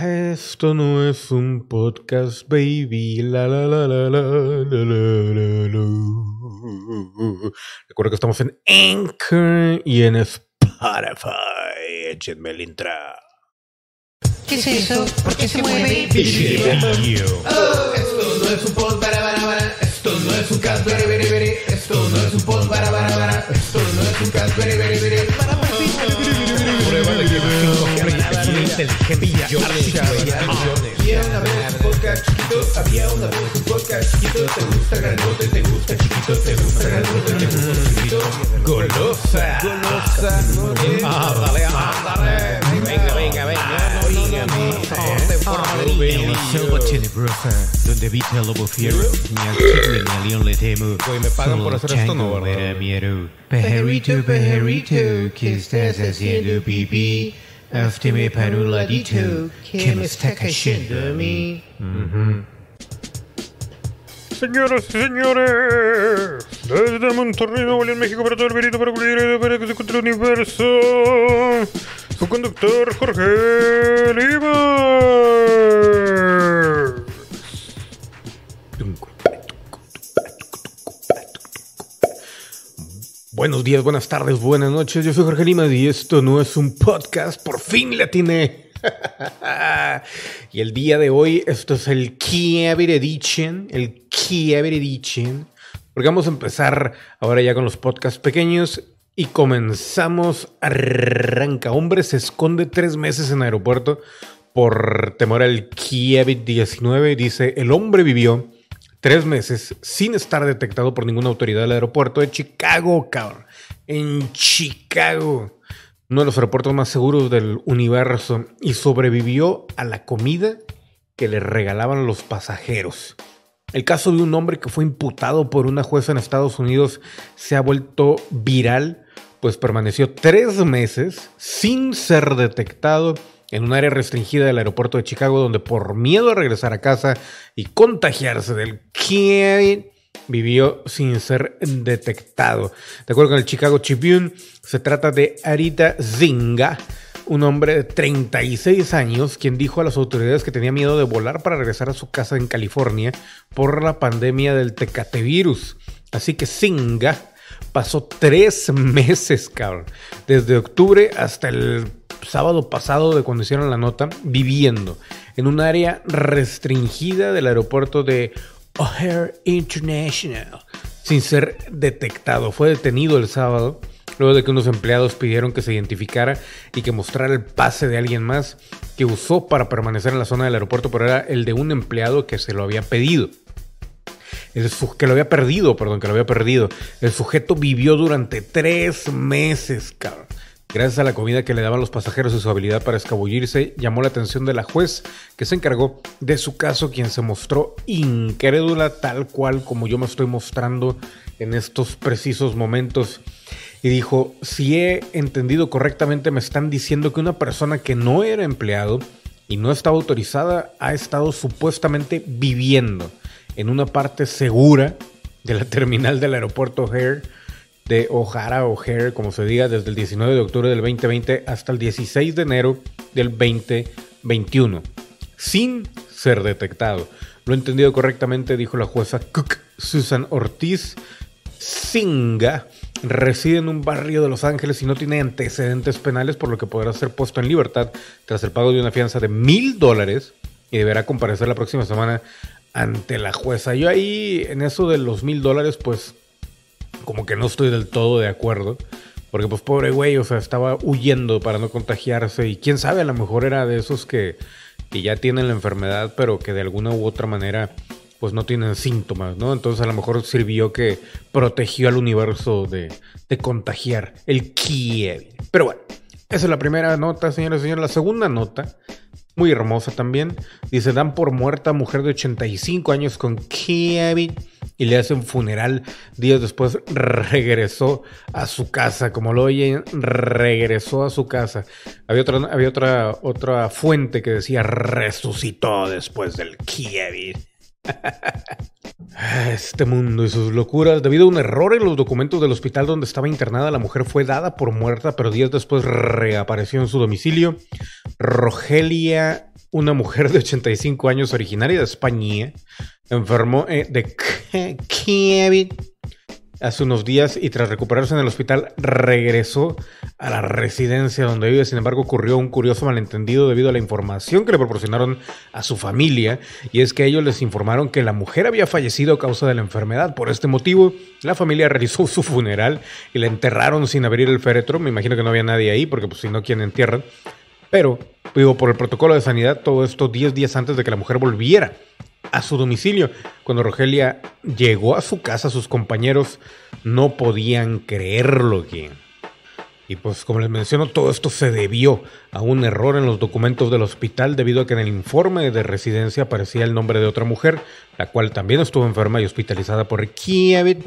Esto no es un podcast, baby. La, la, la, la, la, la, la, la, Recuerda que estamos en Anchor y en Spotify. Échenme el intra. ¿Qué es eso? ¿Por qué se mueve? Oh, esto no es un pod para para. Esto no es un cast, bere, bere, bere. Esto no es un pod para para para. Esto no es un cast, bere, bere, bere. Para. Inteligencia ah. Había una vez un podcast chiquito. Había una vez un podcast chiquito. Te gusta grandote, te gusta chiquito, te gusta grandote, te gusta chiquito. Golosa. Golosa. Ándale, ándale. Venga, venga, venga. En la selva tenebrosa, donde habita el lobo fiero, ni al tigre ni al león le temo. Güey, me pagan por hacer esto, ¿no, chango verdad? me da miedo. Pajarito, pajarito, ¿qué estás haciendo, pipí? Hazme para un ladito, que me está cayendo mí. Señoras y señores, desde Monterrey, Nuevo León, México, para todo el verito, para cubrir para que se encuentre el universo, su conductor Jorge Lima. Buenos días, buenas tardes, buenas noches. Yo soy Jorge Lima y esto no es un podcast. Por fin le atiné. y el día de hoy, esto es el Kiever Edition. El Kiever Edition. Porque vamos a empezar ahora ya con los podcasts pequeños. Y comenzamos. Arranca. Hombre se esconde tres meses en aeropuerto por temor al COVID-19. Dice: El hombre vivió tres meses sin estar detectado por ninguna autoridad del aeropuerto de Chicago, cabrón. En Chicago. Uno de los aeropuertos más seguros del universo. Y sobrevivió a la comida que le regalaban los pasajeros. El caso de un hombre que fue imputado por una jueza en Estados Unidos se ha vuelto viral, pues permaneció tres meses sin ser detectado en un área restringida del aeropuerto de Chicago, donde por miedo a regresar a casa y contagiarse del COVID, vivió sin ser detectado. De acuerdo con el Chicago Tribune, se trata de Arita Zinga, un hombre de 36 años, quien dijo a las autoridades que tenía miedo de volar para regresar a su casa en California por la pandemia del tecatevirus. Así que Zinga pasó tres meses, cabrón, desde octubre hasta el sábado pasado de cuando hicieron la nota, viviendo en un área restringida del aeropuerto de O'Hare International, sin ser detectado. Fue detenido el sábado, luego de que unos empleados pidieron que se identificara y que mostrara el pase de alguien más que usó para permanecer en la zona del aeropuerto, pero era el de un empleado que se lo había pedido. El que lo había perdido, perdón, que lo había perdido. El sujeto vivió durante tres meses, cabrón. Gracias a la comida que le daban los pasajeros y su habilidad para escabullirse, llamó la atención de la juez que se encargó de su caso, quien se mostró incrédula tal cual como yo me estoy mostrando en estos precisos momentos. Y dijo, si he entendido correctamente, me están diciendo que una persona que no era empleado y no estaba autorizada ha estado supuestamente viviendo en una parte segura de la terminal del aeropuerto O'Hare, de O'Hara O'Hare, como se diga, desde el 19 de octubre del 2020 hasta el 16 de enero del 2021, sin ser detectado. Lo he entendido correctamente, dijo la jueza Cook Susan Ortiz. Singa reside en un barrio de Los Ángeles y no tiene antecedentes penales, por lo que podrá ser puesto en libertad tras el pago de una fianza de mil dólares y deberá comparecer la próxima semana ante la jueza. Yo ahí, en eso de los mil dólares, pues como que no estoy del todo de acuerdo. Porque pues pobre güey, o sea, estaba huyendo para no contagiarse y quién sabe, a lo mejor era de esos que, que ya tienen la enfermedad, pero que de alguna u otra manera pues no tienen síntomas, ¿no? Entonces a lo mejor sirvió que protegió al universo de, de contagiar el Kiev. Pero bueno, esa es la primera nota, señores y señores. La segunda nota, muy hermosa también, dice, dan por muerta mujer de 85 años con Kiev y le hacen funeral. Días después regresó a su casa, como lo oyen, regresó a su casa. Había otra, había otra, otra fuente que decía resucitó después del Kiev. Este mundo y sus locuras. Debido a un error en los documentos del hospital donde estaba internada, la mujer fue dada por muerta, pero días después reapareció en su domicilio. Rogelia una mujer de 85 años originaria de España enfermó eh, de COVID hace unos días y tras recuperarse en el hospital regresó a la residencia donde vive. Sin embargo, ocurrió un curioso malentendido debido a la información que le proporcionaron a su familia y es que ellos les informaron que la mujer había fallecido a causa de la enfermedad. Por este motivo, la familia realizó su funeral y la enterraron sin abrir el féretro. Me imagino que no había nadie ahí porque pues si no, ¿quién entierran? Pero, digo, por el protocolo de sanidad, todo esto 10 días antes de que la mujer volviera a su domicilio. Cuando Rogelia llegó a su casa, sus compañeros no podían creerlo. Que... Y pues como les menciono, todo esto se debió a un error en los documentos del hospital debido a que en el informe de residencia aparecía el nombre de otra mujer, la cual también estuvo enferma y hospitalizada por Kiev,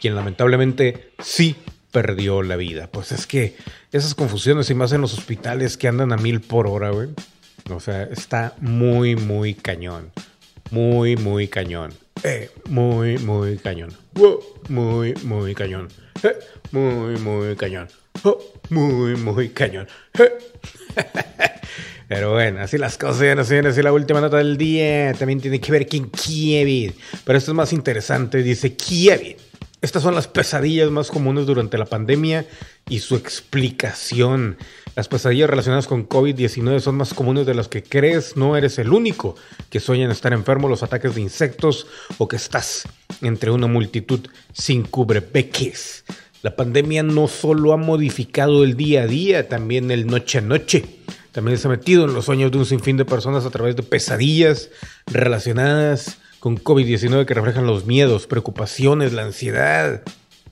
quien lamentablemente sí perdió la vida. Pues es que esas confusiones y más en los hospitales que andan a mil por hora, güey. O sea, está muy, muy cañón. Muy, muy cañón. Eh, muy, muy cañón. Muy, muy cañón. Eh, muy, muy cañón. Oh, muy, muy cañón. Eh. Pero bueno, así las cosas, así, así la última nota del día también tiene que ver con Kiev. Pero esto es más interesante, dice Kiev. Estas son las pesadillas más comunes durante la pandemia y su explicación. Las pesadillas relacionadas con COVID-19 son más comunes de las que crees. No eres el único que sueña en estar enfermo, los ataques de insectos o que estás entre una multitud sin cubrebeques. La pandemia no solo ha modificado el día a día, también el noche a noche. También se ha metido en los sueños de un sinfín de personas a través de pesadillas relacionadas con COVID-19 que reflejan los miedos, preocupaciones, la ansiedad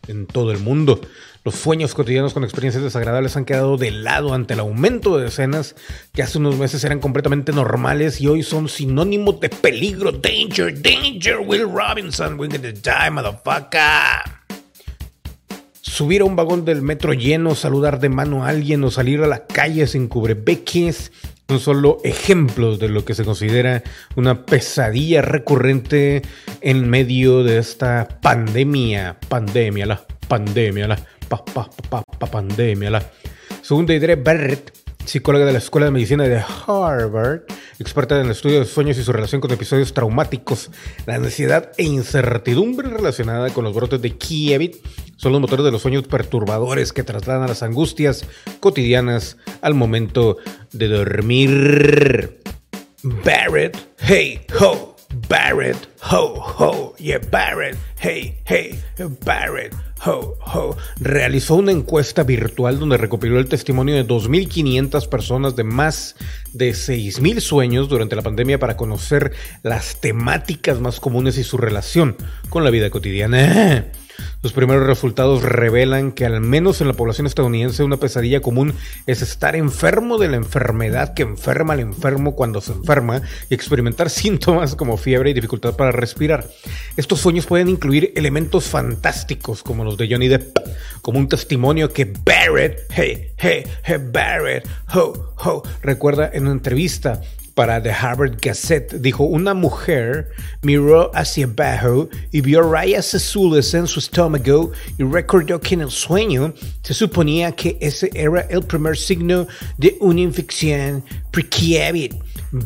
en todo el mundo. Los sueños cotidianos con experiencias desagradables han quedado de lado ante el aumento de escenas que hace unos meses eran completamente normales y hoy son sinónimo de peligro. Danger, danger, Will Robinson, we're gonna die, motherfucker. Subir a un vagón del metro lleno, saludar de mano a alguien o salir a la calle sin cubrebeques son solo ejemplos de lo que se considera una pesadilla recurrente en medio de esta pandemia. Pandemia, la pandemia, la pa, pa, pa, pa pandemia, la. Según Deidre Barrett, psicóloga de la Escuela de Medicina de Harvard, experta en el estudio de sueños y su relación con episodios traumáticos, la ansiedad e incertidumbre relacionada con los brotes de Kievit son los motores de los sueños perturbadores que trasladan las angustias cotidianas al momento de dormir. Barrett, hey ho, Barrett, ho ho, yeah Barrett, hey hey, Barrett, ho. Realizó una encuesta virtual donde recopiló el testimonio de 2.500 personas de más de 6.000 sueños durante la pandemia para conocer las temáticas más comunes y su relación con la vida cotidiana. Los primeros resultados revelan que al menos en la población estadounidense una pesadilla común es estar enfermo de la enfermedad que enferma al enfermo cuando se enferma y experimentar síntomas como fiebre y dificultad para respirar. Estos sueños pueden incluir elementos fantásticos como los de Johnny Depp, como un testimonio que Barrett, hey, hey, hey, Barrett, recuerda en una entrevista para The Harvard Gazette dijo, una mujer miró hacia abajo y vio rayas azules en su estómago y recordó que en el sueño se suponía que ese era el primer signo de una infección prekievit.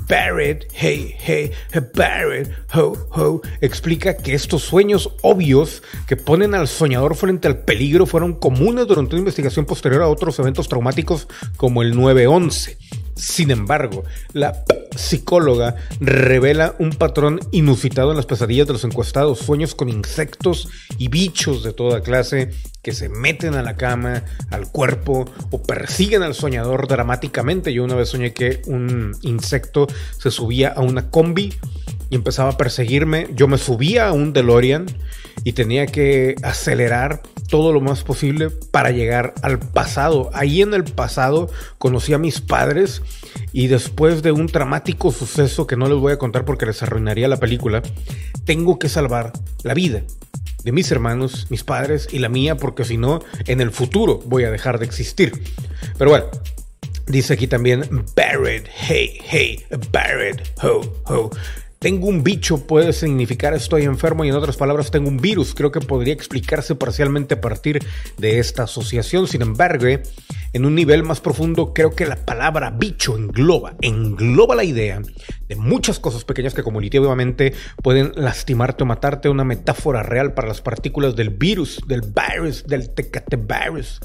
Barrett, hey, hey, Barrett, ho, ho, explica que estos sueños obvios que ponen al soñador frente al peligro fueron comunes durante una investigación posterior a otros eventos traumáticos como el 9-11. Sin embargo, la psicóloga revela un patrón inusitado en las pesadillas de los encuestados, sueños con insectos y bichos de toda clase que se meten a la cama, al cuerpo o persiguen al soñador dramáticamente. Yo una vez soñé que un insecto se subía a una combi y empezaba a perseguirme. Yo me subía a un DeLorean y tenía que acelerar todo lo más posible para llegar al pasado. Ahí en el pasado conocí a mis padres y después de un dramático suceso que no les voy a contar porque les arruinaría la película, tengo que salvar la vida de mis hermanos, mis padres y la mía porque si no, en el futuro voy a dejar de existir. Pero bueno, Dice aquí también Barrett, hey, hey, Barrett, ho, ho. Tengo un bicho puede significar estoy enfermo y en otras palabras tengo un virus. Creo que podría explicarse parcialmente a partir de esta asociación. Sin embargo, en un nivel más profundo, creo que la palabra bicho engloba, engloba la idea de muchas cosas pequeñas que comunicativamente pueden lastimarte o matarte. Una metáfora real para las partículas del virus, del virus, del tecate virus.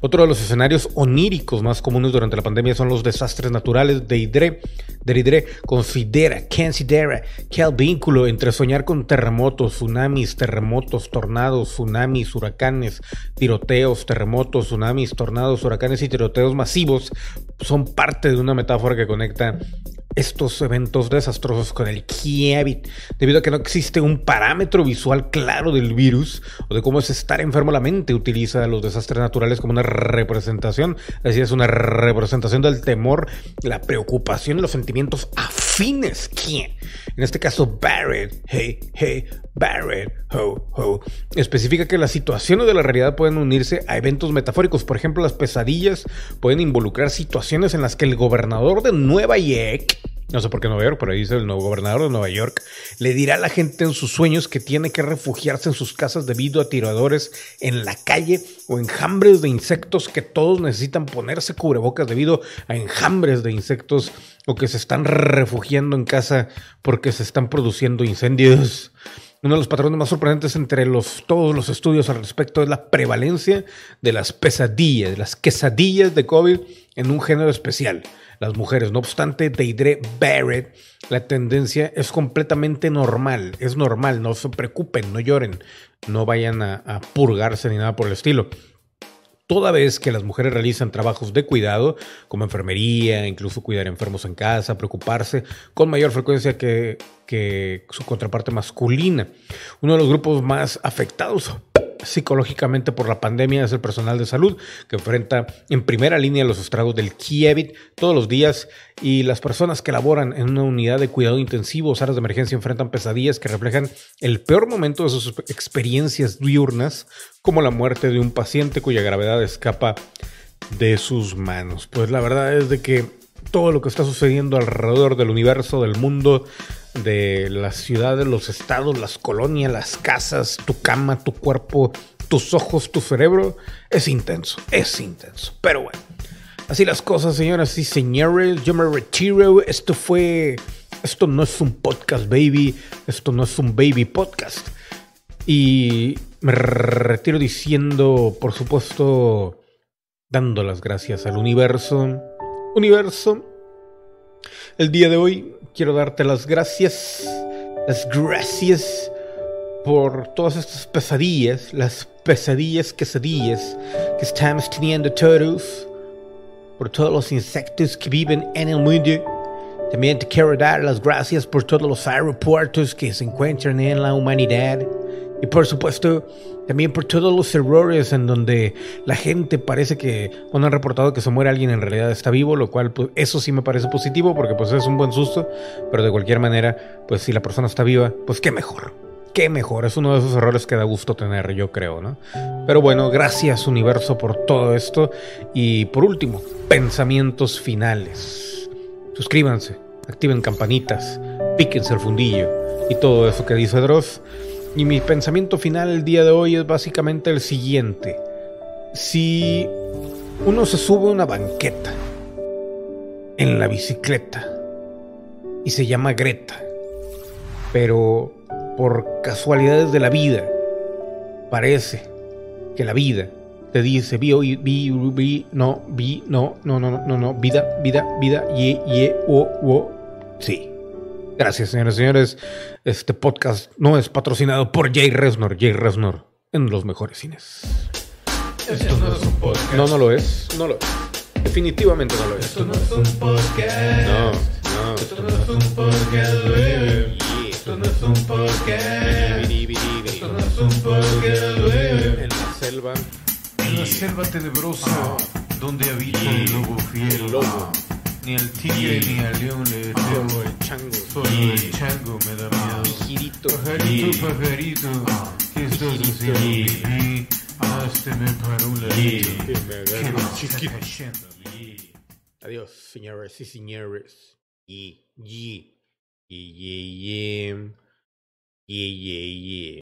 Otro de los escenarios oníricos más comunes durante la pandemia son los desastres naturales de Hidre. De considera, considera que el vínculo entre soñar con terremotos, tsunamis, terremotos, tornados, tsunamis, huracanes, tiroteos, terremotos, tsunamis, tornados, huracanes y tiroteos masivos son parte de una metáfora que conecta estos eventos desastrosos con el Kievit, debido a que no existe un parámetro visual claro del virus o de cómo es estar enfermo. La mente utiliza los desastres naturales como una representación, así es una representación del temor, la preocupación y los sentimientos afines. ¿Quién? En este caso, Barrett, hey, hey, Barrett, ho, ho, especifica que las situaciones de la realidad pueden unirse a eventos metafóricos. Por ejemplo, las pesadillas pueden involucrar situaciones en las que el gobernador de Nueva York no sé por qué Nueva York, pero ahí dice el nuevo gobernador de Nueva York, le dirá a la gente en sus sueños que tiene que refugiarse en sus casas debido a tiradores en la calle o enjambres de insectos que todos necesitan ponerse cubrebocas debido a enjambres de insectos o que se están refugiando en casa porque se están produciendo incendios. Uno de los patrones más sorprendentes entre los, todos los estudios al respecto es la prevalencia de las pesadillas, de las quesadillas de COVID en un género especial las mujeres. No obstante, Deidre Barrett, la tendencia es completamente normal. Es normal, no se preocupen, no lloren, no vayan a, a purgarse ni nada por el estilo. Toda vez que las mujeres realizan trabajos de cuidado, como enfermería, incluso cuidar enfermos en casa, preocuparse con mayor frecuencia que, que su contraparte masculina. Uno de los grupos más afectados psicológicamente por la pandemia es el personal de salud que enfrenta en primera línea los estragos del Kievit todos los días y las personas que laboran en una unidad de cuidado intensivo o salas de emergencia enfrentan pesadillas que reflejan el peor momento de sus experiencias diurnas como la muerte de un paciente cuya gravedad escapa de sus manos. Pues la verdad es de que todo lo que está sucediendo alrededor del universo, del mundo, de las ciudades, los estados, las colonias, las casas, tu cama, tu cuerpo, tus ojos, tu cerebro, es intenso, es intenso. Pero bueno, así las cosas, señoras y señores, yo me retiro. Esto fue, esto no es un podcast, baby, esto no es un baby podcast. Y me retiro diciendo, por supuesto, dando las gracias al universo. Universo, el día de hoy quiero darte las gracias, las gracias por todas estas pesadillas, las pesadillas, quesadillas que estamos teniendo todos, por todos los insectos que viven en el mundo. También te quiero dar las gracias por todos los aeropuertos que se encuentran en la humanidad. Y por supuesto, también por todos los errores en donde la gente parece que cuando han reportado que se muere alguien en realidad está vivo, lo cual pues, eso sí me parece positivo porque pues es un buen susto, pero de cualquier manera, pues si la persona está viva, pues qué mejor. Qué mejor, es uno de esos errores que da gusto tener, yo creo, ¿no? Pero bueno, gracias universo por todo esto. Y por último, pensamientos finales. Suscríbanse, activen campanitas, píquense el fundillo y todo eso que dice Dross. Y mi pensamiento final el día de hoy es básicamente el siguiente. Si uno se sube a una banqueta en la bicicleta y se llama Greta, pero por casualidades de la vida parece que la vida te dice vi, vi, vi, no, vi, no, no, no, no, no, vida, vida, vida, ye, ye, o, o, sí. Gracias, señores y señores. Este podcast no es patrocinado por Jay Resnor. Jay Resnor en los mejores cines. Esto no es un podcast. No, no lo es. No lo es. Definitivamente no lo es. Esto no es un podcast. No, no. Esto no es un podcast. Esto no es un podcast. Esto no es un podcast. En la selva. En la selva tenebrosa, donde habita el lobo fiero. El lobo. Ni el tigre ni al león le temo. Solo el chango. Solo el chango me da miedo. Girito. Pajarito, pajarito, ¿qué estás haciendo? pipí? Hazteme para un ladito. Que me está chiquito. Adiós, señores y señores. Y, y. Yeah, yeah, yeah. Yeah, yeah, yeah.